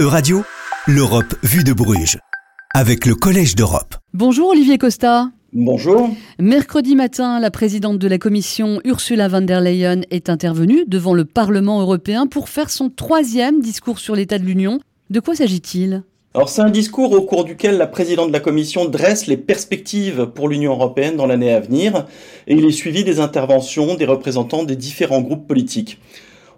Euradio, l'Europe vue de Bruges, avec le Collège d'Europe. Bonjour Olivier Costa. Bonjour. Mercredi matin, la présidente de la Commission, Ursula von der Leyen, est intervenue devant le Parlement européen pour faire son troisième discours sur l'état de l'Union. De quoi s'agit-il? Alors c'est un discours au cours duquel la présidente de la Commission dresse les perspectives pour l'Union européenne dans l'année à venir et il est suivi des interventions des représentants des différents groupes politiques.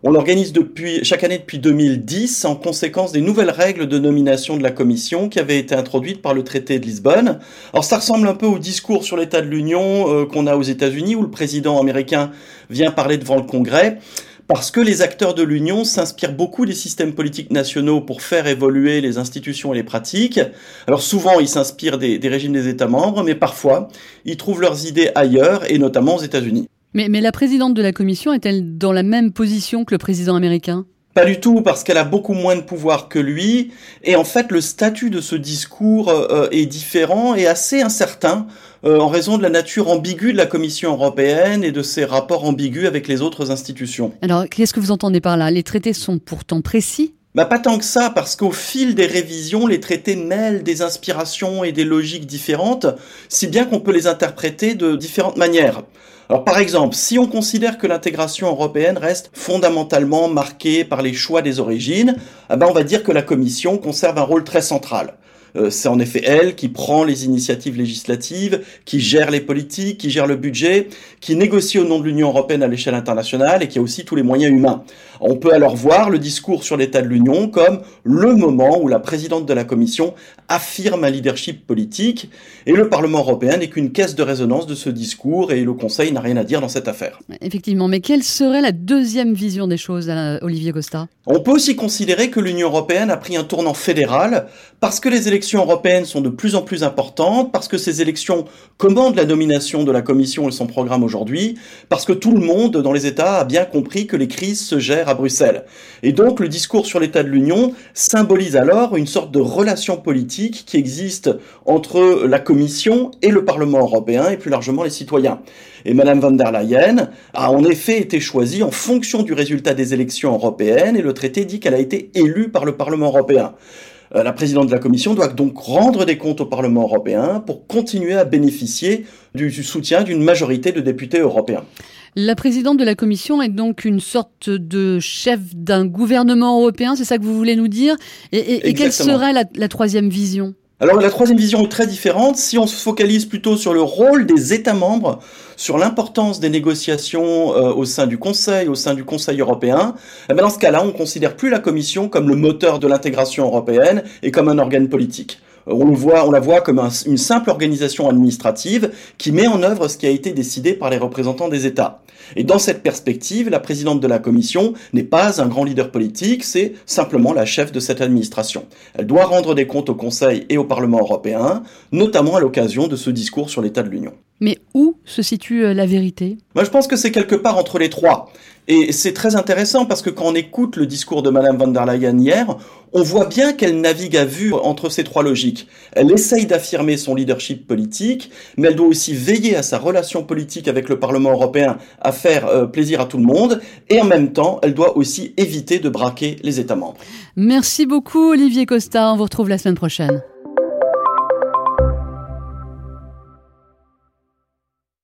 On l'organise depuis chaque année depuis 2010 en conséquence des nouvelles règles de nomination de la Commission qui avaient été introduites par le traité de Lisbonne. Alors ça ressemble un peu au discours sur l'état de l'Union euh, qu'on a aux États-Unis où le président américain vient parler devant le Congrès parce que les acteurs de l'Union s'inspirent beaucoup des systèmes politiques nationaux pour faire évoluer les institutions et les pratiques. Alors souvent, ils s'inspirent des, des régimes des États membres, mais parfois, ils trouvent leurs idées ailleurs, et notamment aux États-Unis. Mais, la présidente de la Commission est-elle dans la même position que le président américain? Pas du tout, parce qu'elle a beaucoup moins de pouvoir que lui. Et en fait, le statut de ce discours euh, est différent et assez incertain euh, en raison de la nature ambiguë de la Commission européenne et de ses rapports ambigus avec les autres institutions. Alors, qu'est-ce que vous entendez par là? Les traités sont pourtant précis bah pas tant que ça, parce qu'au fil des révisions, les traités mêlent des inspirations et des logiques différentes, si bien qu'on peut les interpréter de différentes manières. Alors par exemple, si on considère que l'intégration européenne reste fondamentalement marquée par les choix des origines, eh ben on va dire que la Commission conserve un rôle très central. Euh, c'est en effet elle qui prend les initiatives législatives, qui gère les politiques, qui gère le budget, qui négocie au nom de l'Union européenne à l'échelle internationale et qui a aussi tous les moyens humains. On peut alors voir le discours sur l'état de l'Union comme le moment où la présidente de la Commission affirme un leadership politique et le Parlement européen n'est qu'une caisse de résonance de ce discours et le Conseil n'a rien à dire dans cette affaire. Effectivement, mais quelle serait la deuxième vision des choses, euh, Olivier Costa? On peut aussi considérer que l'Union européenne a pris un tournant fédéral parce que les élections européennes sont de plus en plus importantes, parce que ces élections commandent la nomination de la Commission et son programme aujourd'hui, parce que tout le monde dans les États a bien compris que les crises se gèrent à Bruxelles. Et donc le discours sur l'état de l'Union symbolise alors une sorte de relation politique qui existe entre la Commission et le Parlement européen et plus largement les citoyens. Et Madame von der Leyen a en effet été choisie en fonction du résultat des élections européennes et le traité dit qu'elle a été élue par le Parlement européen. Euh, la présidente de la Commission doit donc rendre des comptes au Parlement européen pour continuer à bénéficier du soutien d'une majorité de députés européens. La présidente de la Commission est donc une sorte de chef d'un gouvernement européen, c'est ça que vous voulez nous dire? Et, quelle serait la, troisième vision? Alors la troisième vision est très différente. Si on se focalise plutôt sur le rôle des États membres, sur l'importance des négociations euh, au sein du Conseil, au sein du Conseil européen, eh ben, dans ce cas-là, on considère plus la Commission comme le moteur de l'intégration européenne et comme un organe politique. On la voit comme une simple organisation administrative qui met en œuvre ce qui a été décidé par les représentants des États. Et dans cette perspective, la présidente de la Commission n'est pas un grand leader politique, c'est simplement la chef de cette administration. Elle doit rendre des comptes au Conseil et au Parlement européen, notamment à l'occasion de ce discours sur l'état de l'Union. Mais où se situe euh, la vérité? Moi, je pense que c'est quelque part entre les trois. Et c'est très intéressant parce que quand on écoute le discours de Madame von der Leyen hier, on voit bien qu'elle navigue à vue entre ces trois logiques. Elle essaye d'affirmer son leadership politique, mais elle doit aussi veiller à sa relation politique avec le Parlement européen à faire euh, plaisir à tout le monde, et en même temps, elle doit aussi éviter de braquer les États membres. Merci beaucoup Olivier Costa, on vous retrouve la semaine prochaine.